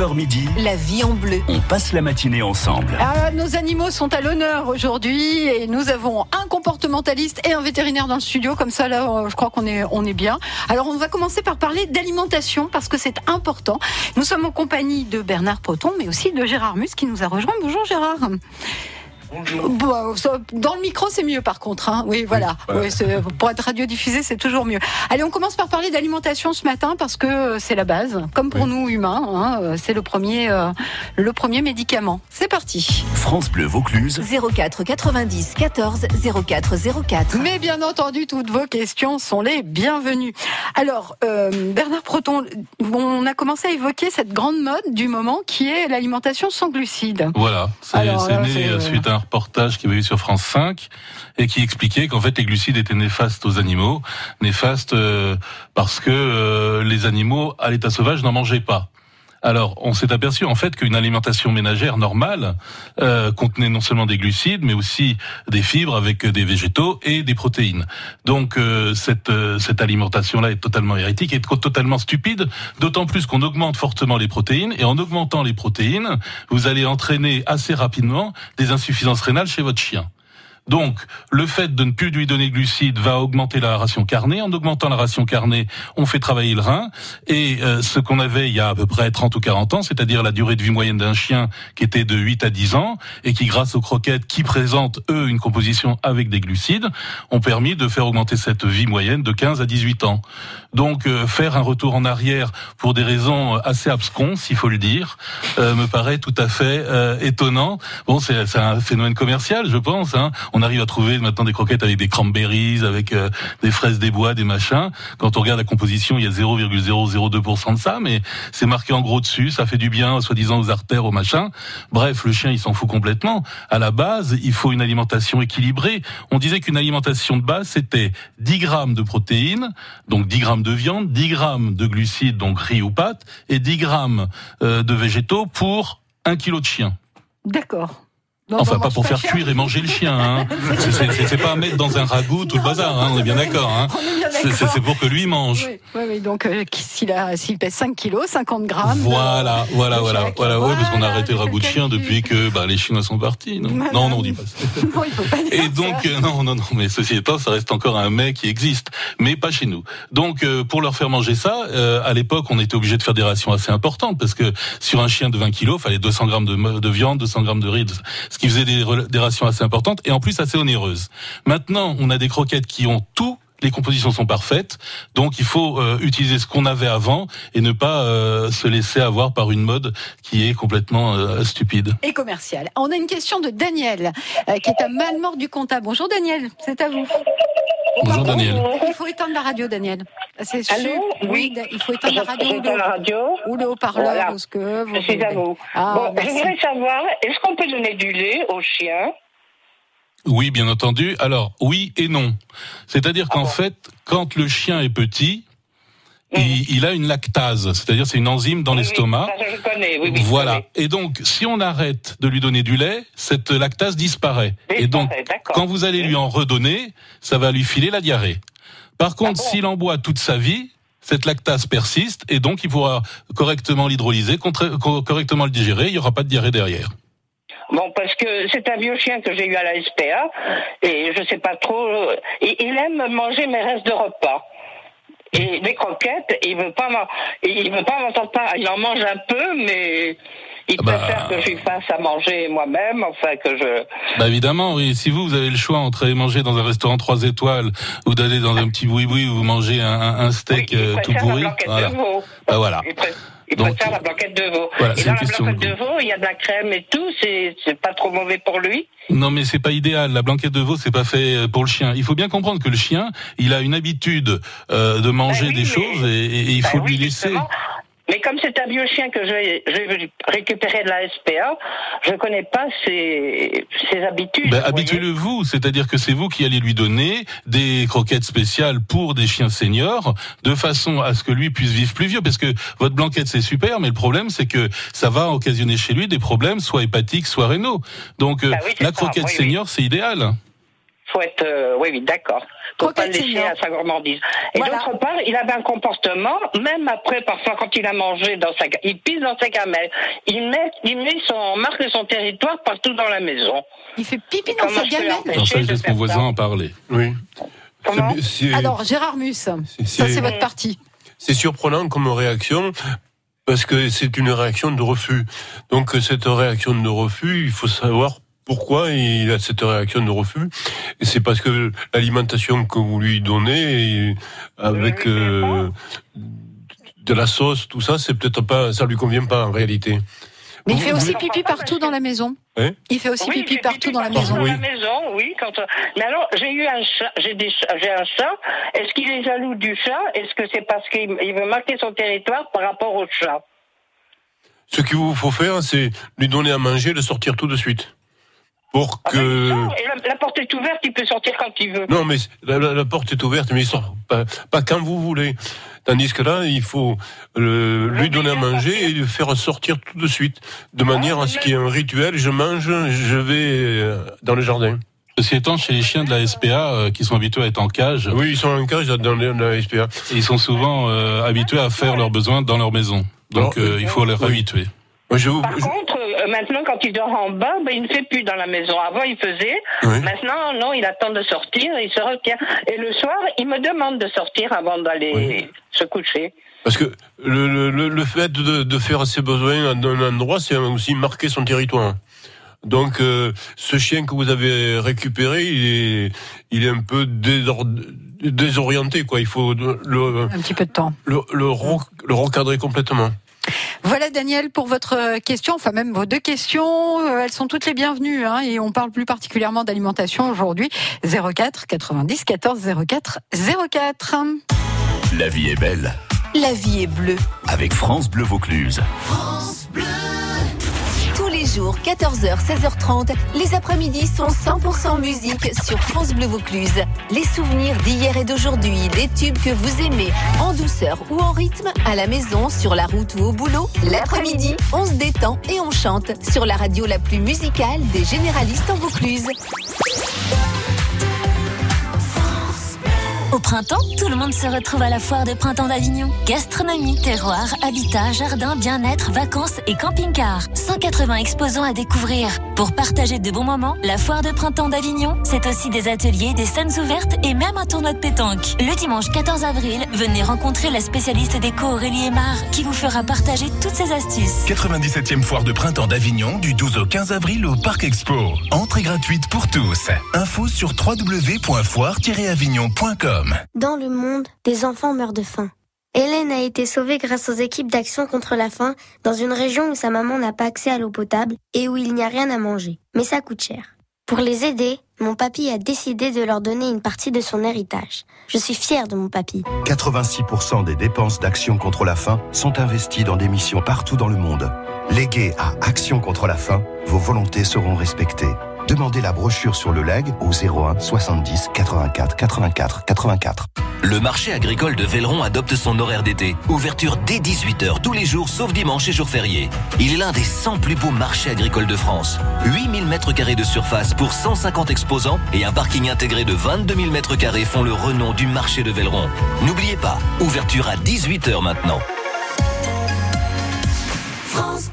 9h midi, La vie en bleu. on passe la matinée ensemble. Ah, nos animaux sont à l'honneur aujourd'hui et nous avons un comportementaliste et un vétérinaire dans le studio. Comme ça, là, euh, je crois qu'on est, on est bien. Alors, on va commencer par parler d'alimentation parce que c'est important. Nous sommes en compagnie de Bernard Poton, mais aussi de Gérard Mus qui nous a rejoint. Bonjour Gérard. Bon, ça, dans le micro, c'est mieux par contre. Hein. Oui, voilà. Oui, c'est- pour être radiodiffusé, c'est toujours mieux. Allez, on commence par parler d'alimentation ce matin parce que euh, c'est la base, comme pour nous humains. hein, euh, c'est le premier, euh, le premier médicament. C'est parti. France Bleu Vaucluse. 04 90 14 04 04. Mais bien entendu, toutes vos questions sont les bienvenues. Alors, euh, Bernard Proton, on a commencé à évoquer cette grande mode du moment qui est l'alimentation sans glucides. Voilà, c'est né euh, euh, suite à un reportage qui avait eu sur France 5 et qui expliquait qu'en fait les glucides étaient néfastes aux animaux, néfastes euh, parce que euh, les animaux à l'état sauvage n'en mangeaient pas. Alors, on s'est aperçu en fait qu'une alimentation ménagère normale euh, contenait non seulement des glucides, mais aussi des fibres avec des végétaux et des protéines. Donc, euh, cette, euh, cette alimentation-là est totalement hérétique et totalement stupide, d'autant plus qu'on augmente fortement les protéines, et en augmentant les protéines, vous allez entraîner assez rapidement des insuffisances rénales chez votre chien. Donc, le fait de ne plus lui donner de glucides va augmenter la ration carnée. En augmentant la ration carnée, on fait travailler le rein. Et euh, ce qu'on avait il y a à peu près 30 ou 40 ans, c'est-à-dire la durée de vie moyenne d'un chien qui était de 8 à 10 ans, et qui, grâce aux croquettes qui présentent, eux, une composition avec des glucides, ont permis de faire augmenter cette vie moyenne de 15 à 18 ans. Donc, euh, faire un retour en arrière pour des raisons assez absconses, il faut le dire, euh, me paraît tout à fait euh, étonnant. Bon, c'est un phénomène commercial, je pense. Hein. On arrive à trouver maintenant des croquettes avec des cranberries, avec euh, des fraises des bois, des machins. Quand on regarde la composition, il y a 0,002% de ça, mais c'est marqué en gros dessus. Ça fait du bien, soi-disant, aux artères, aux machins. Bref, le chien, il s'en fout complètement. À la base, il faut une alimentation équilibrée. On disait qu'une alimentation de base, c'était 10 grammes de protéines, donc 10 grammes de viande, 10 grammes de glucides, donc riz ou pâtes, et 10 grammes euh, de végétaux pour un kilo de chien. D'accord. Enfin, pas pour faire cuire et manger le chien. Hein. C'est- pas à mettre dans un ragoût tout le bazar. Hein. On est bien d'accord. Hein. C'est- pour que lui mange. Oui, oui, oui, donc euh, s'il pèse 5 kilos, 50 grammes. Voilà, voilà, le voilà, chèque. voilà, ouais, parce qu'on a Voilà, arrêté le ragoût de chien depuis que bah, les Chinois sont partis. Non, Voilà. non, non, on dit pas ça. Non, il faut pas dire Et donc, euh, non, non, non, mais ceci étant, ça reste encore un mets qui existe, mais pas chez nous. Donc, euh, pour leur faire manger ça, euh, à l'époque, on était obligé de faire des rations assez importantes, parce que sur un chien de 20 kilos, fallait 200 grammes de, viande, 200 grammes de riz, ce qui faisait des rations assez importantes, et en plus assez onéreuses. Maintenant, on a des croquettes qui ont tout les compositions sont parfaites, donc il faut euh, utiliser ce qu'on avait avant et ne pas euh, se laisser avoir par une mode qui est complètement euh, stupide. Et commercial. On a une question de Daniel, euh, qui est à Malmort du Comtat. Bonjour Daniel, c'est à vous. Bonjour Daniel. Il faut éteindre la radio, Daniel. C'est sûr. Oui. il faut éteindre la radio ou la le, radio. ou le haut-parleur Voilà. ou ce que vous Je suis à voulez. vous. Ah, bon, je voudrais savoir, est-ce qu'on peut donner du lait aux chiens? Oui, bien entendu. Alors, oui et non. C'est-à-dire qu'en bon fait, quand le chien est petit, Mhm. il, il a une lactase, c'est-à-dire c'est une enzyme dans Oui, l'estomac. Oui, oui, oui, je voilà. Et donc, si on arrête de lui donner du lait, cette lactase disparaît. Et donc, quand vous allez lui en redonner, ça va lui filer la diarrhée. Par contre, Ah bon s'il en boit toute sa vie, cette lactase persiste et donc il pourra correctement l'hydrolyser, contre- co- correctement le digérer, il n'y aura pas de diarrhée derrière. Bon, parce que c'est un vieux chien que j'ai eu à la SPA, et je sais pas trop. euh, il aime manger mes restes de repas. Et les croquettes, il veut pas, il veut pas m'entendre pas. Il en mange un peu, mais il Ah bah. préfère que je lui fasse à manger moi-même, enfin que je. Bah évidemment, oui. Si vous, vous avez le choix entre aller manger dans un restaurant trois étoiles ou d'aller dans un petit boui-boui où vous mangez un, steak Oui, il euh, tout blanquette voilà. Bah voilà. Il, il Donc, préfère la blanquette de veau. voilà, et dans la de blanquette de veau, il y a de la crème et tout, c'est pas trop mauvais pour lui. Non, mais c'est pas idéal. La blanquette de veau, c'est pas fait pour le chien. Il faut bien comprendre que le chien, il a une habitude euh, de manger Bah oui, des mais- choses et, et il Bah faut oui, lui laisser. justement. Mais comme c'est un vieux chien que j'ai récupéré de la SPA, je connais pas ses, ses habitudes. Ben, vous voyez. habituez-le vous, c'est-à-dire que c'est vous qui allez lui donner des croquettes spéciales pour des chiens seniors, de façon à ce que lui puisse vivre plus vieux, parce que votre blanquette c'est super, mais le problème c'est que ça va occasionner chez lui des problèmes, soit hépatiques, soit rénaux. Donc euh, oui, c'est la croquette oui. senior c'est idéal. Faut être, euh, oui, oui, d'accord. Faut pas laisser à sa gourmandise. Et Voilà. d'autre part, il avait un comportement, même après, parfois, quand il a mangé dans sa, il pisse dans sa gamelle. Il met, il met son, marque son territoire partout dans la maison. Il fait pipi dans sa gamelle. Alors ça, je laisse mon voisin en parler? Oui. Comment Alors, Gérard Mus, ça c'est- c'est votre partie. C'est surprenant comme réaction parce que c'est une réaction de refus. Donc cette réaction de refus, il faut savoir pourquoi il a cette réaction de refus. Et c'est parce que l'alimentation que vous lui donnez avec Oui, euh, de la sauce, tout ça, c'est peut-être pas, ça lui convient pas en réalité. Mais il fait aussi pipi partout dans la maison. Hein Il fait aussi Oui, pipi j'ai partout dans la partout maison. Dans la maison, oui. Quand, euh, mais alors, j'ai eu un chat, j'ai des un chat. Est-ce qu'il est jaloux du chat? Est-ce que c'est parce qu'il il veut marquer son territoire par rapport au chat? Ce qu'il vous faut faire, c'est lui donner à manger, le sortir tout de suite. Pour Ah ben, que... et la, la porte est ouverte, il peut sortir quand il veut. Non, mais la, la- la porte est ouverte, mais il sort pas, pas quand vous voulez. Tandis que là, il faut euh, lui donner à manger et le faire sortir tout de suite, de manière à ce qu'il y ait un rituel. Je mange, je vais euh, dans le jardin. Ceci étant, chez les chiens de la SPA euh, qui sont habitués à être en cage, Oui, ils sont en cage dans la SPA. ils sont souvent euh, habitués à faire leurs besoins dans leur maison. Donc Alors, euh, il faut les oui. habituer. Moi, je vous, Par je- contre, maintenant, quand il dort en bas, ben, il ne fait plus dans la maison. Avant, il faisait. Oui. Maintenant, non, il attend de sortir, il se retient. Et le soir, il me demande de sortir avant d'aller Oui. se coucher. parce que le, le- le, fait de, de faire ses besoins dans un endroit, c'est aussi marquer son territoire. Donc, euh, ce chien que vous avez récupéré, il est, il est un peu désor- désorienté, quoi. Il faut le, Un petit peu de temps. le, le recadrer complètement. Voilà Daniel pour votre euh, question, enfin même vos deux questions, euh, elles sont toutes les bienvenues hein, et on parle plus particulièrement d'alimentation aujourd'hui. 04 90 14 04 04. La vie est belle. La vie est bleue. Avec France Bleu Vaucluse. Tous les jours, 14h, 16h30, les après-midi sont 100% musique sur France Bleu Vaucluse. Les souvenirs d'hier et d'aujourd'hui, des tubes que vous aimez, en douceur ou en rythme, à la maison, sur la route ou au boulot. L'après-midi, on se détend et on chante sur la radio la plus musicale des généralistes en Vaucluse. Printemps, tout le monde se retrouve à la foire de printemps d'Avignon. Gastronomie, terroir, habitat, jardin, bien-être, vacances et camping-car. 180 exposants à découvrir. Pour partager de bons moments, la foire de printemps d'Avignon, c'est aussi des ateliers, des scènes ouvertes et même un tournoi de pétanque. Le dimanche 14 avril, venez rencontrer la spécialiste déco Aurélie Aymar qui vous fera partager toutes ses astuces. 97e foire de printemps d'Avignon du 12 au 15 avril au Parc Expo. Entrée gratuite pour tous. Info sur www.foire-avignon.com. Dans le monde, des enfants meurent de faim. Hélène a été sauvée grâce aux équipes d'action contre la faim dans une région où sa maman n'a pas accès à l'eau potable et où il n'y a rien à manger. Mais ça coûte cher. Pour les aider, mon papy a décidé de leur donner une partie de son héritage. Je suis fière de mon papy. 86% des dépenses d'Action contre la faim sont investies dans des missions partout dans le monde. Léguées à Action contre la faim, vos volontés seront respectées. Demandez la brochure sur le leg au 01 70 84 84 84. Le marché agricole de Velleron adopte son horaire d'été. Ouverture dès 18h tous les jours sauf dimanche et jours fériés. Il est l'un des 100 plus beaux marchés agricoles de France. 8000 mètres carrés de surface pour 150 exposants et un parking intégré de 22 000 mètres carrés font le renom du marché de Velleron. N'oubliez pas, ouverture à 18h maintenant. France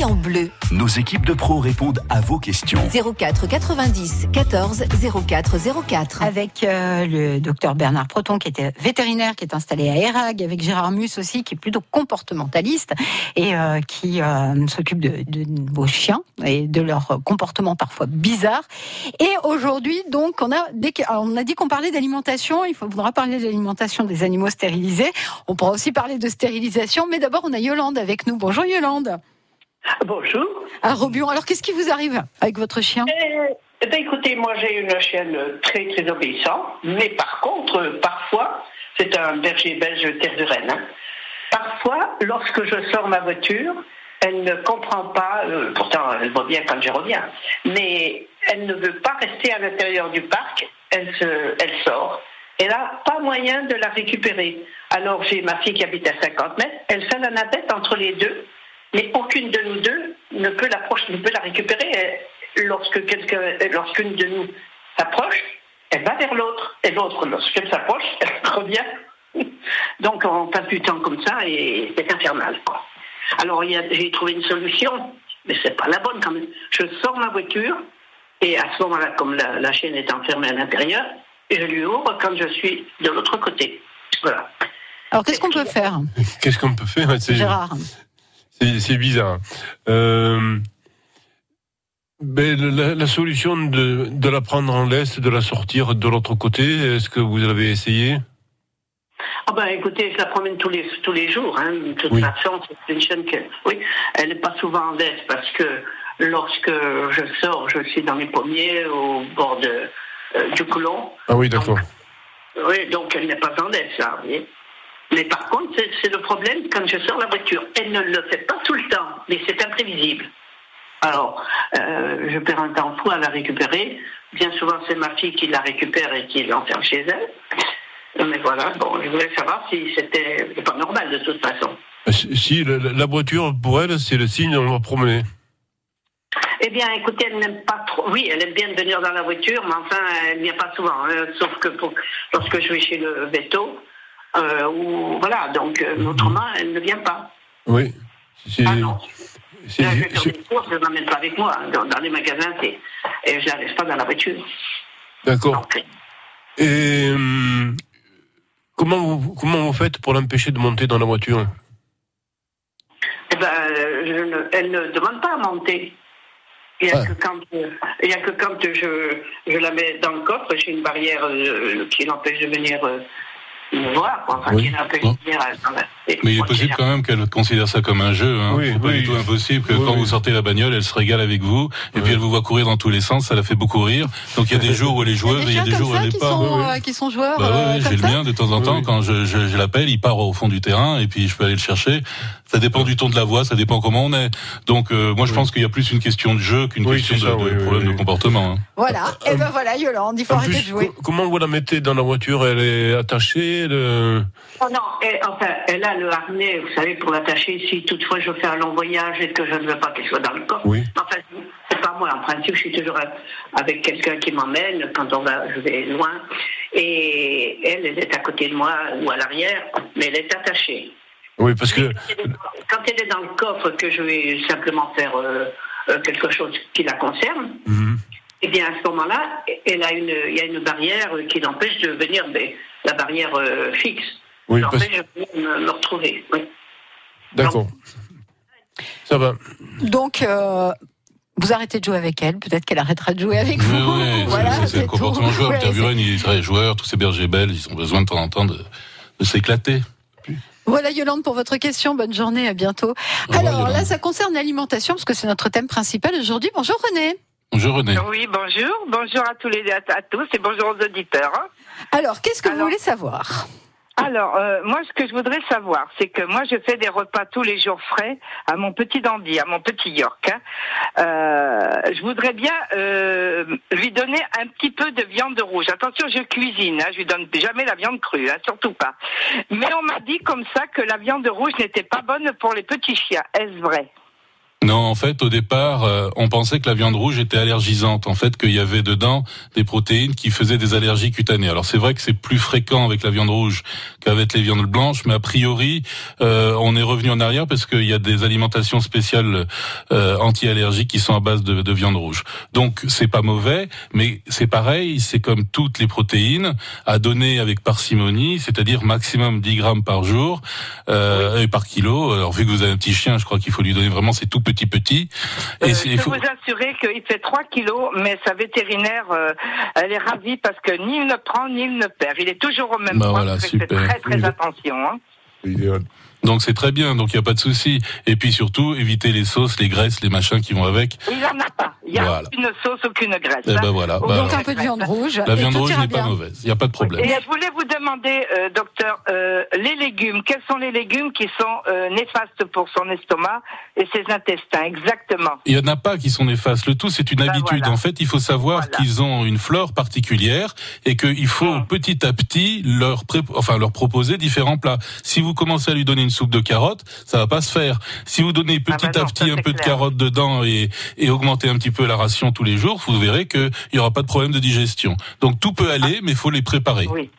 vie en bleu. Nos équipes de pros répondent à vos questions. 04 90 14 04 04. Avec euh, le docteur Bernard Proton, qui était vétérinaire, qui est installé à Erag, avec Gérard Mus aussi, qui est plutôt comportementaliste et euh, qui euh, s'occupe de, de vos chiens et de leur comportement parfois bizarre. Et aujourd'hui, donc, on a, dès on a dit qu'on parlait d'alimentation. Il faudra parler de l'alimentation des animaux stérilisés. On pourra aussi parler de stérilisation. Mais d'abord, on a Yolande avec nous. Bonjour Yolande. Bonjour. À Robion. Alors, qu'est-ce qui vous arrive avec votre chien? Eh ben, écoutez, moi j'ai une chienne très très obéissante, mais par contre, parfois, c'est un berger belge terre de Rennes. hein. Parfois, lorsque je sors ma voiture, elle ne comprend pas, euh, pourtant elle va bien quand je reviens, mais elle ne veut pas rester à l'intérieur du parc, elle, se, elle sort. Et là, pas moyen de la récupérer. Alors j'ai ma fille qui habite à 50 mètres, elle fait la navette entre les deux, mais aucune de nous deux ne peut l'approcher, ne peut la récupérer. Lorsque quelqu'un, lorsqu'une de nous s'approche, elle va vers l'autre, et l'autre, lorsqu'elle s'approche, elle revient. Donc on passe du temps comme ça et c'est infernal. Quoi. Alors il y a- j'ai trouvé une solution, mais c'est pas la bonne quand même. Je sors ma voiture et à ce moment-là, comme la, la chienne est enfermée à l'intérieur, je lui ouvre quand je suis de l'autre côté. Voilà. Alors, qu'est-ce qu'on peut faire? Qu'est-ce qu'on peut faire? C'est- Gérard C'est bizarre. Euh, ben, la, la solution de, de la prendre en laisse, de la sortir de l'autre côté, est-ce que vous avez essayé? Ah ben écoutez, je la promène tous les tous les jours. Hein. De toute Oui. façon, c'est une chaîne que oui, elle n'est pas souvent en laisse parce que lorsque je sors, je suis dans les pommiers au bord de, euh, du Coulon. Ah oui, d'accord. Oui, donc elle n'est pas en laisse, là, vous voyez. Mais par contre, c'est le problème quand je sors la voiture. Elle ne le fait pas tout le temps, mais c'est imprévisible. Alors, euh, je perds un temps fou à la récupérer. Bien souvent, c'est ma fille qui la récupère et qui l'enferme chez elle. Mais voilà, bon, je voulais savoir si c'était pas normal de toute façon. Si si, la, la voiture, pour elle, c'est le signe, on va promener. Eh bien, écoutez, elle n'aime pas trop. Oui, elle aime bien de venir dans la voiture, mais enfin, elle vient pas souvent. hein, sauf que pour- lorsque je vais chez le veto, euh, ou voilà, donc euh, autrement, elle ne vient pas. Oui. C'est- Ah non. Là, je vais faire des courses, je ne l'emmène pas avec moi. Dans, dans les magasins, et je ne la laisse pas dans la voiture. D'accord. Et hum, comment vous, comment vous faites pour l'empêcher de monter dans la voiture? Eh ben, euh, je ne- elle ne demande pas à monter. Il n'y a, Ah. que quand, euh, il y a que quand je, je la mets dans le coffre, j'ai une barrière euh, qui l'empêche de venir euh, quoi. Enfin, Oui. qui dans la- Mais il est possible quand même qu'elle considère ça comme un jeu. Hein. Oui, c'est pas oui. du tout impossible que Oui, quand oui. vous sortez la bagnole, elle se régale avec vous, et puis elle vous voit courir dans tous les sens, ça la fait beaucoup rire. Donc il y a des jours où elle est joueuse, et il y a des jours où elle l'est pas. sont, euh, qui sont joueurs. Bah ouais, euh, j'ai le mien de temps en temps quand je, je, je l'appelle, il part au fond du terrain et puis je peux aller le chercher. Ça dépend du ton de la voix, ça dépend comment on est. Donc euh, moi je pense qu'il y a plus une question de jeu qu'une Oui, question de, ça, de oui, oui, problème oui. de comportement. hein. Voilà. Et ben voilà, Yolande, il faut En arrêter plus, de jouer. co- comment vous la mettez dans la voiture? Elle est attachée elle, euh, Oh non, et, enfin, elle a le harnais, vous savez, pour l'attacher si toutefois je fais un long voyage et que je ne veux pas qu'elle soit dans le coffre. Oui. Enfin, c'est pas moi, en principe, je suis toujours avec quelqu'un qui m'emmène quand on va, je vais loin. Et elle, elle est à côté de moi ou à l'arrière, mais elle est attachée. Oui, parce que Quand elle est dans le coffre, que je vais simplement faire euh, euh, quelque chose qui la concerne, Mhm. eh bien à ce moment-là, elle a une, il y a une barrière qui l'empêche de venir, mais la barrière euh, fixe. Oui, parce- de venir me, me retrouver. Oui. D'accord. Ça va. Donc, euh, vous arrêtez de jouer avec elle. Peut-être qu'elle arrêtera de jouer avec vous. Oui, voilà, c'est- tout. comportement joueur. Ouais, Peter Buren, il est très joueur, tous ces bergers belges, ils ont besoin de temps en temps de, de s'éclater. Voilà Yolande pour votre question. Bonne journée, à bientôt. Alors là, ça concerne l'alimentation parce que c'est notre thème principal aujourd'hui. Bonjour René. Bonjour René. Oui, bonjour. Bonjour à tous les à, à tous et bonjour aux auditeurs. hein. Alors, qu'est-ce que vous voulez savoir? Alors, euh, moi, ce que je voudrais savoir, c'est que moi, je fais des repas tous les jours frais à mon petit dandy, à mon petit York. hein. Euh, je voudrais bien euh, lui donner un petit peu de viande rouge. Attention, je cuisine, hein, je lui donne jamais la viande crue, hein, surtout pas. Mais on m'a dit comme ça que la viande rouge n'était pas bonne pour les petits chiens. Est-ce vrai? Non, en fait, au départ, euh, on pensait que la viande rouge était allergisante. En fait, qu'il y avait dedans des protéines qui faisaient des allergies cutanées. Alors, c'est vrai que c'est plus fréquent avec la viande rouge qu'avec les viandes blanches, mais a priori, euh, on est revenu en arrière parce qu'il y a des alimentations spéciales euh, anti-allergiques qui sont à base de, de viande rouge. Donc, c'est pas mauvais, mais c'est pareil, c'est comme toutes les protéines, à donner avec parcimonie, c'est-à-dire maximum 10 grammes par jour euh, et par kilo. Alors, vu que vous avez un petit chien, je crois qu'il faut lui donner vraiment ces tout petits petits. Et Euh, c'est- je peux faut- vous assurer qu'il fait 3 kilos, mais sa vétérinaire, euh, elle est ravie parce que ni il ne prend ni il ne perd. Il est toujours au même Bah point. voilà, super. Très très attention. hein. Donc c'est très bien, donc il n'y a pas de souci. Et puis surtout, éviter les sauces, les graisses, les machins qui vont avec. Il n'en a pas. Il n'y a Voilà. aucune sauce, aucune graisse. Eh ben voilà. Bah Donc un peu de viande rouge. La et viande rouge n'est pas mauvaise, il n'y a pas de problème. Et je voulais vous demander, euh, docteur, euh, les légumes, quels sont les légumes qui sont euh, néfastes pour son estomac et ses intestins, exactement? Il n'y en a pas qui sont néfastes. Le tout, c'est une Ben habitude. voilà. En fait, il faut savoir qu'ils ont une flore particulière et qu'il faut Hum. petit à petit leur, pré- enfin, leur proposer différents plats. Si vous commencez à lui donner une soupe de carottes, ça va pas se faire. Si vous donnez petit Ah ben à petit un peu de carottes dedans et, et augmenter un petit peu la ration tous les jours, vous verrez qu'il n'y aura pas de problème de digestion. Donc tout peut aller, mais il faut les préparer. Oui.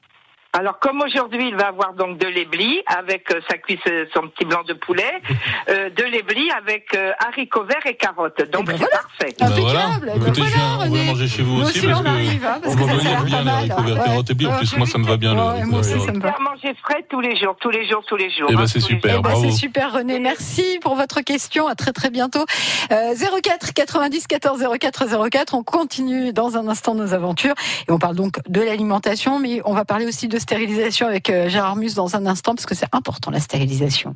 Alors comme aujourd'hui il va avoir donc de l'éblis avec euh, sa cuisse, euh, son petit blanc de poulet, euh, de l'éblis avec euh, haricots verts et carottes. Donc ben c'est parfait. Ben voilà. Impeccable. Ben Écoutez, je voilà, viens, on va manger chez vous aussi aussi, parce on que arrive, hein, parce on que ça bien les haricots verts, ouais. carottes et blé. En plus, moi, ça me va bien. le Ouais, haricot moi aussi, ça me Je va. vais manger frais tous les jours, tous les jours, tous les jours. Eh ben, hein, c'est super. jours. Eh ben, bravo. c'est super René, merci pour votre question. À très très bientôt. Euh, 04 90 14 04 04. On continue dans un instant nos aventures et on parle donc de l'alimentation, mais on va parler aussi de stérilisation avec euh, Gérard Mus dans un instant parce que c'est important la stérilisation.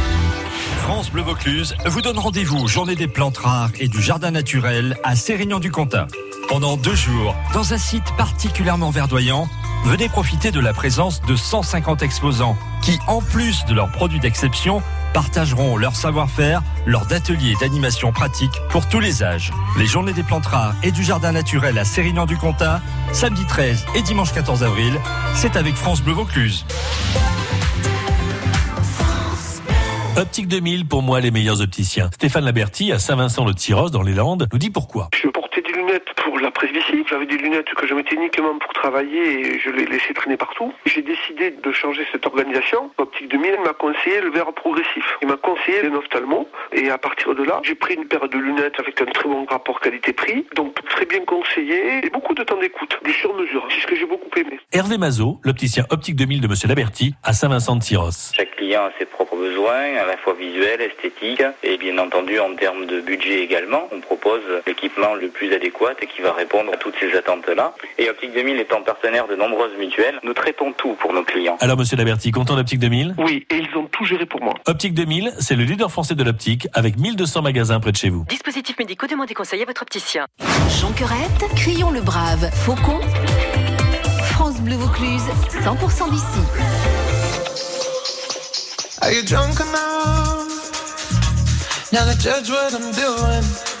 France Bleu Vaucluse vous donne rendez-vous Journée des plantes rares et du jardin naturel à Sérignan-du-Comtat. Pendant deux jours, dans un site particulièrement verdoyant, venez profiter de la présence de 150 exposants qui, en plus de leurs produits d'exception, partageront leur savoir-faire lors d'ateliers d'animation pratique pour tous les âges. Les Journées des plantes rares et du jardin naturel à Sérignan-du-Comtat, samedi 13 et dimanche 14 avril, c'est avec France Bleu Vaucluse. Optique 2000, pour moi, les meilleurs opticiens. Stéphane Laberty, à Saint-Vincent-le-Tyros, dans les Landes, nous dit pourquoi. Portais des lunettes pour la presbytie. J'avais des lunettes que je mettais uniquement pour travailler et je les laissais traîner partout. J'ai décidé de changer cette organisation. Optique 2000 m'a conseillé le verre progressif. Il m'a conseillé les ophtalmos et à partir de là, j'ai pris une paire de lunettes avec un très bon rapport qualité-prix. Donc très bien conseillé et beaucoup de temps d'écoute, du sur-mesure. C'est ce que j'ai beaucoup aimé. Hervé Mazot, l'opticien Optique 2000 de Monsieur Laberty, à Saint-Vincent-de-Tyros. Chaque client a ses propres besoins, à la fois visuels, esthétiques et bien entendu en termes de budget également. On propose l'équipement le plus adéquat et qui va répondre à toutes ces attentes-là. Et Optique 2000 étant partenaire de nombreuses mutuelles, nous traitons tout pour nos clients. Alors, Monsieur Laberty, content d'Optique 2000 Oui, et ils ont tout géré pour moi. Optique 2000, c'est le leader français de l'optique avec 1200 magasins près de chez vous. Dispositifs médicaux, demandez conseil à votre opticien. Jonquerette, Crions le Brave, Faucon, France Bleu Vaucluse, 100% d'ici. Are you drunk enough? Now to judge what I'm doing?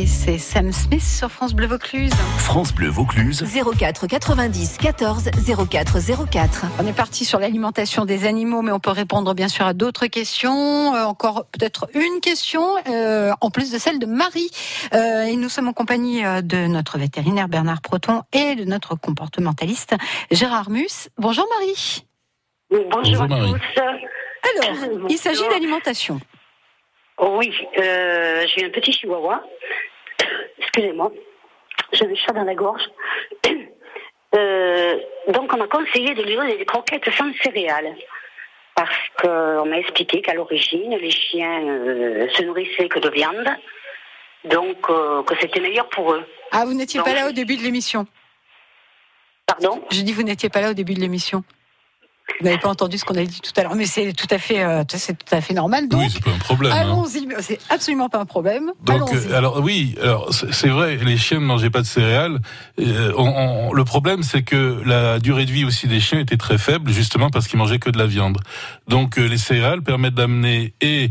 Et Sam Smith sur France Bleu Vaucluse. France Bleu Vaucluse. 04 90 14 04 04. On est parti sur l'alimentation des animaux, mais on peut répondre bien sûr à d'autres questions. Euh, encore peut-être une question, euh, en plus de celle de Marie. Euh, et nous sommes en compagnie de notre vétérinaire Bernard Proton et de notre comportementaliste Gérard Mus. Bonjour Marie. bonjour, Bonjour, Marie. à tous. Alors, il s'agit d'alimentation. Oui, euh, j'ai un petit chihuahua. Excusez-moi, j'ai un chat dans la gorge. Euh, donc, on m'a conseillé de lui donner des croquettes sans céréales. Parce qu'on m'a expliqué qu'à l'origine, les chiens euh, se nourrissaient que de viande. Donc, euh, que c'était meilleur pour eux. Ah, vous n'étiez pas là au début de l'émission Pardon? Je dis vous n'étiez pas là au début de l'émission. Vous n'avez pas entendu ce qu'on a dit tout à l'heure, mais c'est tout à fait, euh, c'est tout à fait normal. Donc, Oui, c'est pas un problème. hein. allons-y. mais C'est absolument pas un problème. Donc, euh, alors oui, alors c'est vrai, les chiens ne mangeaient pas de céréales. Euh, on- on- le problème, c'est que la durée de vie aussi des chiens était très faible, justement parce qu'ils mangeaient que de la viande. Donc, euh, les céréales permettent d'amener et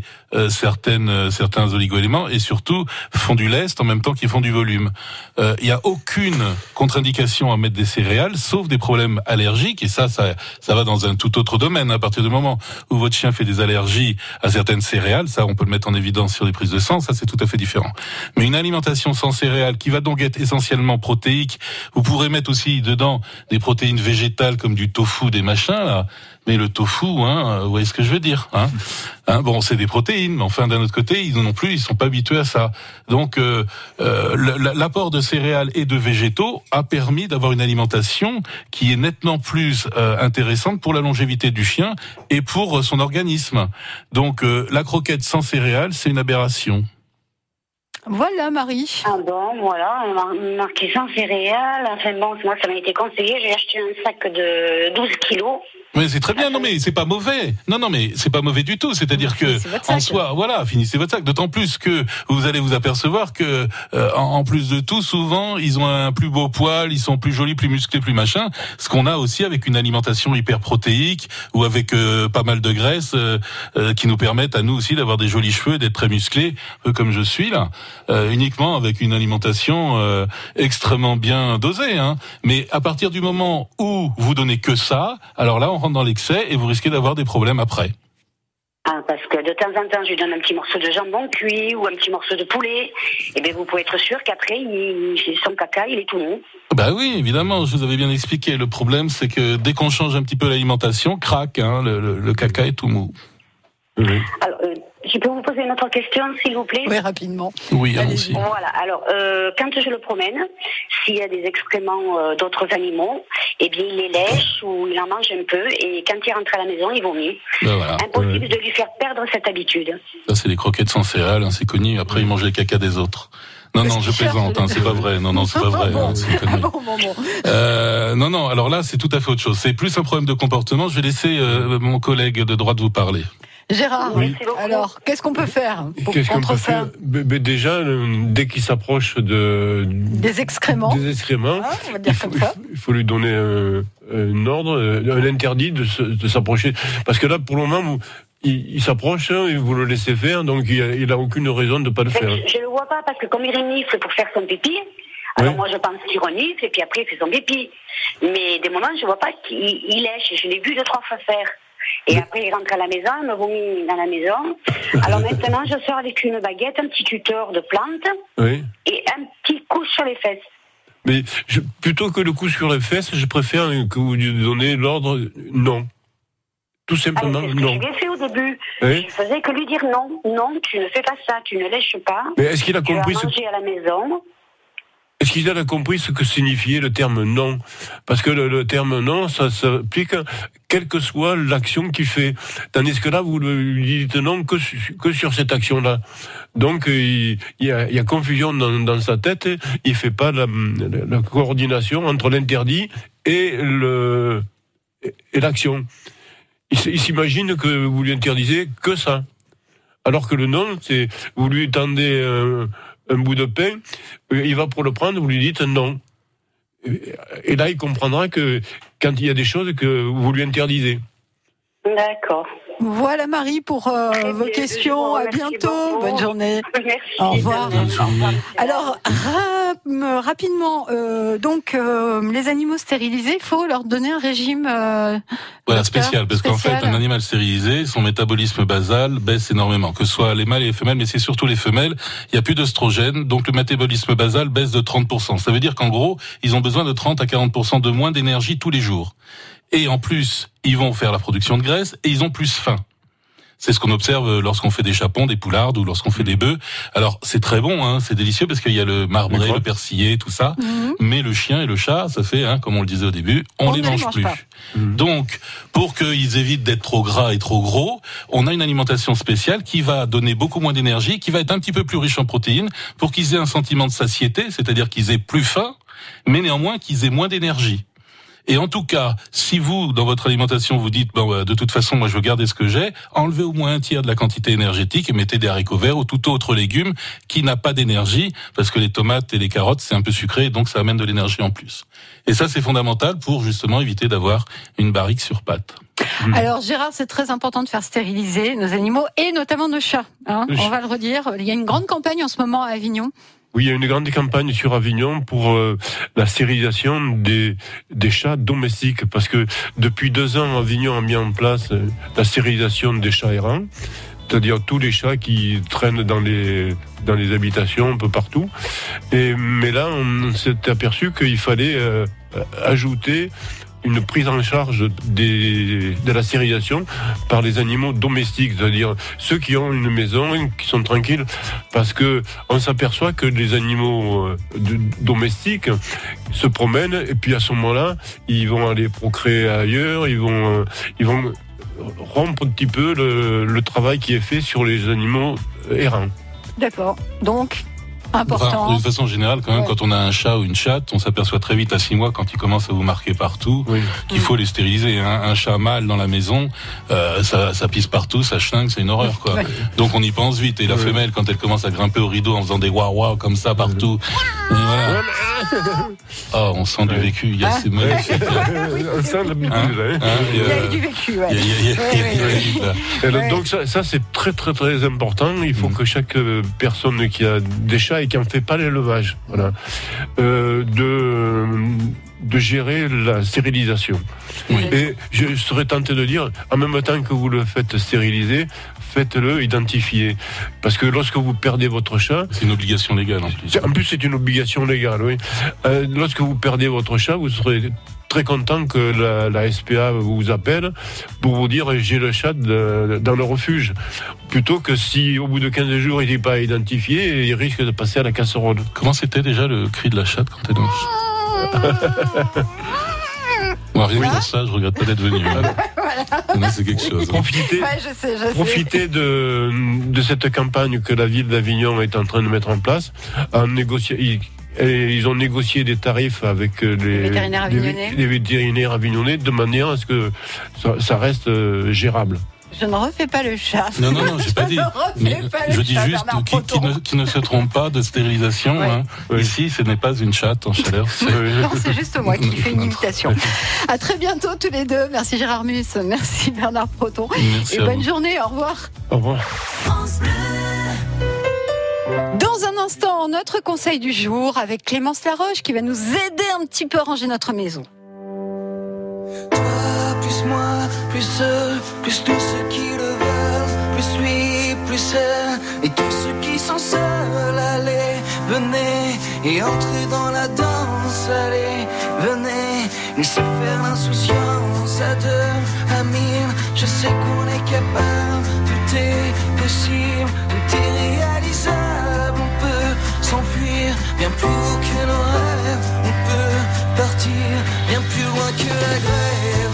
certaines, certains oligoéléments et surtout font du lest en même temps qu'ils font du volume. Il n'y a aucune contre-indication à mettre des céréales, sauf des problèmes allergiques. Et ça, ça, ça va dans un tout autre domaine. À partir du moment où votre chien fait des allergies à certaines céréales, ça, on peut le mettre en évidence sur les prises de sang. Ça, c'est tout à fait différent. Mais une alimentation sans céréales, qui va donc être essentiellement protéique, vous pourrez mettre aussi dedans des protéines végétales comme du tofu, des machins là. Mais le tofu, hein, vous voyez ce que je veux dire hein Hein, Bon, c'est des protéines, mais enfin d'un autre côté, ils non plus, ils sont pas habitués à ça. Donc, euh, euh, l'apport de céréales et de végétaux a permis d'avoir une alimentation qui est nettement plus euh, intéressante pour la longévité du chien et pour euh, son organisme. Donc, euh, la croquette sans céréales, c'est une aberration. Voilà, Marie. Ah bon, voilà, marqué sans céréales. Enfin bon, moi, ça m'a été conseillé. J'ai acheté un sac de 12 kilos. Mais c'est très bien, non mais c'est pas mauvais. Non non mais c'est pas mauvais du tout. C'est-à-dire que en soi, voilà, finissez votre sac. D'autant plus que vous allez vous apercevoir que euh, en, en plus de tout, souvent ils ont un plus beau poil, ils sont plus jolis, plus musclés, plus machin. Ce qu'on a aussi avec une alimentation hyper protéique ou avec euh, pas mal de graisse euh, euh, qui nous permettent à nous aussi d'avoir des jolis cheveux, d'être très musclés, un peu comme je suis là, euh, uniquement avec une alimentation euh, extrêmement bien dosée. Hein. Mais à partir du moment où vous donnez que ça, alors là on rentre dans l'excès et vous risquez d'avoir des problèmes après. Ah, parce que de temps en temps, je lui donne un petit morceau de jambon cuit ou un petit morceau de poulet. Et bien, vous pouvez être sûr qu'après, son caca, il est tout mou. Bah oui, évidemment, je vous avais bien expliqué. Le problème, c'est que dès qu'on change un petit peu l'alimentation, craque, hein, le, le- le caca est tout mou. Alors, euh, je peux vous poser une autre question, s'il vous plaît Oui, rapidement. Oui, allons-y. Voilà, alors, euh, quand je le promène, s'il y a des excréments euh, d'autres animaux, eh bien, il les lèche ou il en mange un peu, et quand il rentre à la maison, il vomit. Ben voilà. Impossible de lui faire perdre cette habitude. Ça, c'est les croquettes sans céréales, hein, c'est connu. Après, ils mangent le caca des autres. Non, non, je plaisante, hein, c'est pas vrai. Non, non, c'est pas vrai. hein, c'est une connerie. Bon, bon, bon. Euh, non, non. Alors là, c'est tout à fait autre chose. C'est plus un problème de comportement. Je vais laisser euh, mon collègue de droite vous parler. Gérard, Oui. alors, qu'est-ce qu'on peut faire pour Qu'est-ce qu'on peut contre faire ça ben, Déjà, euh, dès qu'il s'approche de, Des excréments des excréments, on va dire comme ça. il faut lui donner un, un ordre, un interdit de, s'approcher. Parce que là, pour le moment, vous- il, il s'approche hein, et vous le laissez faire, donc il a, il a aucune raison de ne pas le faire. je, je le vois pas parce que comme il renifle pour faire son pipi, alors moi je pense qu'il renifle et puis après il fait son pipi. Mais des moments je vois pas qu'il il lèche. Je l'ai vu deux trois fois faire. Et après il rentre à la maison, il me vomit dans la maison. Alors maintenant je sors avec une baguette, un petit tuteur de plantes Oui. et un petit coup sur les fesses. Mais je- plutôt que le coup sur les fesses, je préfère que vous lui donnez l'ordre non. Tout simplement non. j'ai fait au début. Oui. Je faisais que lui dire non, non, tu ne fais pas ça, tu ne lèches pas. Mais est-ce qu'il a tu vas compris ce- manger à la maison. Est-ce qu'il a compris ce que signifiait le terme non? Parce que le, terme non, ça s'applique quelle que soit l'action qu'il fait. Tandis que là, vous lui dites non que, su- que sur cette action-là. Donc, euh, il, y, a, confusion dans, sa tête. Il fait pas la, coordination entre l'interdit et l'action. Il, s'imagine que vous lui interdisez que ça. Alors que le non, c'est vous lui tendez un bout de pain, euh, il va pour le prendre, vous lui dites non. Et- Et là, il comprendra que quand il y a des choses que vous lui interdisez. D'accord. Voilà Marie pour euh, vos questions. À bientôt. Bonne journée. Au revoir. Alors ra- rapidement, euh, donc euh, les animaux stérilisés, il faut leur donner un régime. euh, Voilà, spécial, parce qu'en fait, un animal stérilisé, son métabolisme basal baisse énormément, que ce soit les mâles et les femelles, mais c'est surtout les femelles. Il n'y a plus d'œstrogène, donc le métabolisme basal baisse de 30%. Ça veut dire qu'en gros, ils ont besoin de 30 à 40% de moins d'énergie tous les jours. Et en plus, ils vont faire la production de graisse et ils ont plus faim. C'est ce qu'on observe lorsqu'on fait des chapons, des poulardes ou lorsqu'on fait des bœufs. Alors c'est très bon, hein, c'est délicieux parce qu'il y a le marbré, le persillé, tout ça. Mais le chien et le chat, ça fait, hein, comme on le disait au début, on, On les ne les mange, mange plus. pas. Donc, pour qu'ils évitent d'être trop gras et trop gros, on a une alimentation spéciale qui va donner beaucoup moins d'énergie, qui va être un petit peu plus riche en protéines, pour qu'ils aient un sentiment de satiété, c'est-à-dire qu'ils aient plus faim, mais néanmoins qu'ils aient moins d'énergie. Et en tout cas, si vous, dans votre alimentation, vous dites, bon, bah, de toute façon, moi, je veux garder ce que j'ai, enlevez au moins un tiers de la quantité énergétique et mettez des haricots verts ou tout autre légume qui n'a pas d'énergie, parce que les tomates et les carottes, c'est un peu sucré, donc ça amène de l'énergie en plus. Et ça, c'est fondamental pour justement éviter d'avoir une barrique sur pattes. Alors Gérard, c'est très important de faire stériliser nos animaux et notamment nos chats. hein. On va le redire. Il y a une grande campagne en ce moment à Avignon. Oui, il y a une grande campagne sur Avignon pour euh, la stérilisation des, des chats domestiques, parce que depuis deux ans, Avignon a mis en place euh, la stérilisation des chats errants, c'est-à-dire tous les chats qui traînent dans les, dans les habitations un peu partout. Et, mais là, on s'est aperçu qu'il fallait euh, ajouter une prise en charge de la stérilisation par les animaux domestiques, c'est-à-dire ceux qui ont une maison, qui sont tranquilles, parce que on s'aperçoit que les animaux euh, domestiques se promènent et puis à ce moment-là, ils vont aller procréer ailleurs, ils vont, euh, ils vont rompre un petit peu le, le travail qui est fait sur les animaux errants. D'accord. Donc Enfin, important. de façon générale, quand même, Ouais. quand on a un chat ou une chatte, on s'aperçoit très vite à six mois, quand ils commencent à vous marquer partout, qu'il faut les stériliser. Un chat mâle dans la maison, euh, ça, ça pisse partout, ça chingue, c'est une horreur, quoi. Ouais. Donc on y pense vite. Et la femelle, quand elle commence à grimper au rideau en faisant des wah wah comme ça partout, et voilà. Oh, on sent du vécu. Il y a Ah. ces magnifiques. On sent l'habitude, hein. Hein, Il y a euh, du vécu. ouais. il y a- il y a- il y a- Ouais, il y a- il y a- ouais, il y a- Et alors, Ouais. Donc ça, ça, c'est très très très important. Il Mm. faut que chaque euh, personne qui a des chats et qui en fait pas l'élevage, voilà, euh, de de gérer la stérilisation. Et je serais tenté de dire, en même temps que vous le faites stériliser, faites-le identifier, parce que lorsque vous perdez votre chat, c'est une obligation légale en plus. En plus, c'est une obligation légale, oui. Euh, lorsque vous perdez votre chat, vous serez très content que la, la SPA vous appelle pour vous dire j'ai le chat de- dans le refuge. Plutôt que si au bout de 15 jours il n'est pas identifié, il risque de passer à la casserole. Comment c'était déjà le cri de la chatte quand elle danse Moi, rien que pour ça, je regrette pas d'être venu. Non, C'est quelque chose. hein. Profitez, Ouais, je sais, je sais. profitez de, de cette campagne que la ville d'Avignon est en train de mettre en place. En négocier, et ils ont négocié des tarifs avec euh, les, vétérinaires avignonnais. les vétérinaires avignonnais de manière à ce que ça, ça reste euh, gérable. Je ne refais pas le chat. Non, non, non, j'ai pas dit. Je ne pas le je dis chat, juste qui, qui ne, qui ne se trompe pas de stérilisation. hein. Ici, ce n'est pas une chatte en chaleur. c'est- Non, c'est juste moi qui fais une imitation. À très bientôt tous les deux. Merci Gérard Mus, merci Bernard Proton. Merci Et à bonne vous. journée, au revoir. Au revoir. Un instant, notre conseil du jour avec Clémence Laroche qui va nous aider un petit peu à ranger notre maison. plus moi, plus eux, plus tous ceux qui le veulent, plus lui, plus elle, et tous ceux qui sont seuls, allez, venez, et entrez dans la danse, allez, venez, laissez faire l'insouciance à deux, à mille, je sais qu'on est capable, tout est possible, tout est s'enfuir bien plus haut que nos rêves, on peut partir bien plus loin que la grève.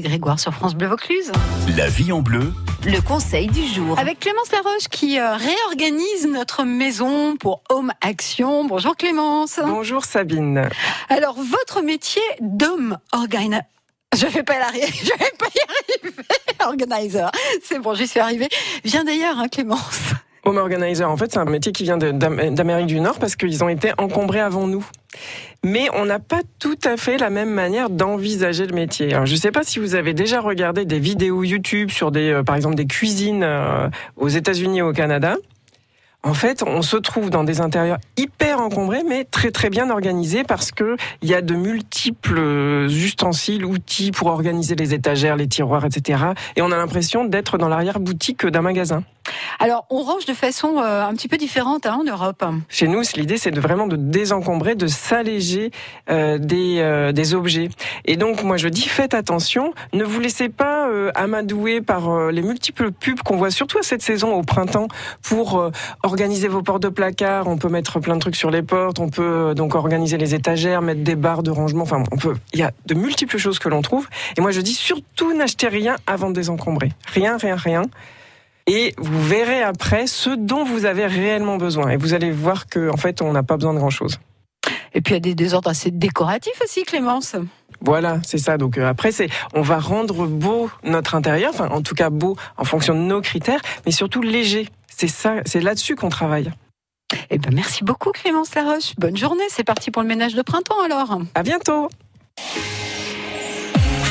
Grégoire sur France Bleu Vaucluse. La vie en bleu, Le conseil du jour. Avec Clémence Laroche qui euh, réorganise notre maison pour Home Action. Bonjour Clémence. Bonjour Sabine. Alors, votre métier d'homme organisateur. Je vais pas y arriver. Je vais pas y arriver. Organizer. C'est bon, j'y suis arrivée. Vient d'ailleurs, hein, Clémence. Home Organizer, en fait, c'est un métier qui vient d'Amérique du Nord parce qu'ils ont été encombrés avant nous. Mais on n'a pas tout à fait la même manière d'envisager le métier. Je ne sais pas si vous avez déjà regardé des vidéos YouTube sur des, euh, par exemple, des cuisines euh, aux États-Unis et au Canada. En fait, on se trouve dans des intérieurs hyper encombrés, mais très très bien organisés parce que il y a de multiples euh, ustensiles, outils pour organiser les étagères, les tiroirs, etc. Et on a l'impression d'être dans l'arrière-boutique d'un magasin. Alors, on range de façon euh, un petit peu différente hein, en Europe. Chez nous, l'idée, c'est de vraiment de désencombrer, de s'alléger euh, des, euh, des objets. Et donc, moi, je dis, faites attention, ne vous laissez pas euh, amadouer par euh, les multiples pubs qu'on voit, surtout à cette saison, au printemps, pour euh, organiser vos portes de placard. On peut mettre plein de trucs sur les portes, on peut donc organiser les étagères, mettre des barres de rangement. Enfin, on peut. Il y a de multiples choses que l'on trouve. Et moi, je dis, surtout, n'achetez rien avant de désencombrer. Rien, rien, rien et vous verrez après ce dont vous avez réellement besoin. Et vous allez voir que, en fait, on n'a pas besoin de grand chose. Et puis, il y a des désordres assez décoratifs aussi, Clémence. Voilà, c'est ça. Donc euh, après, c'est on va rendre beau notre intérieur, enfin en tout cas beau en fonction de nos critères, mais surtout léger. C'est ça, c'est là-dessus qu'on travaille. Eh ben, merci beaucoup, Clémence Laroche. Bonne journée. C'est parti pour le ménage de printemps alors. À bientôt.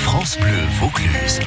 France Bleu Vaucluse.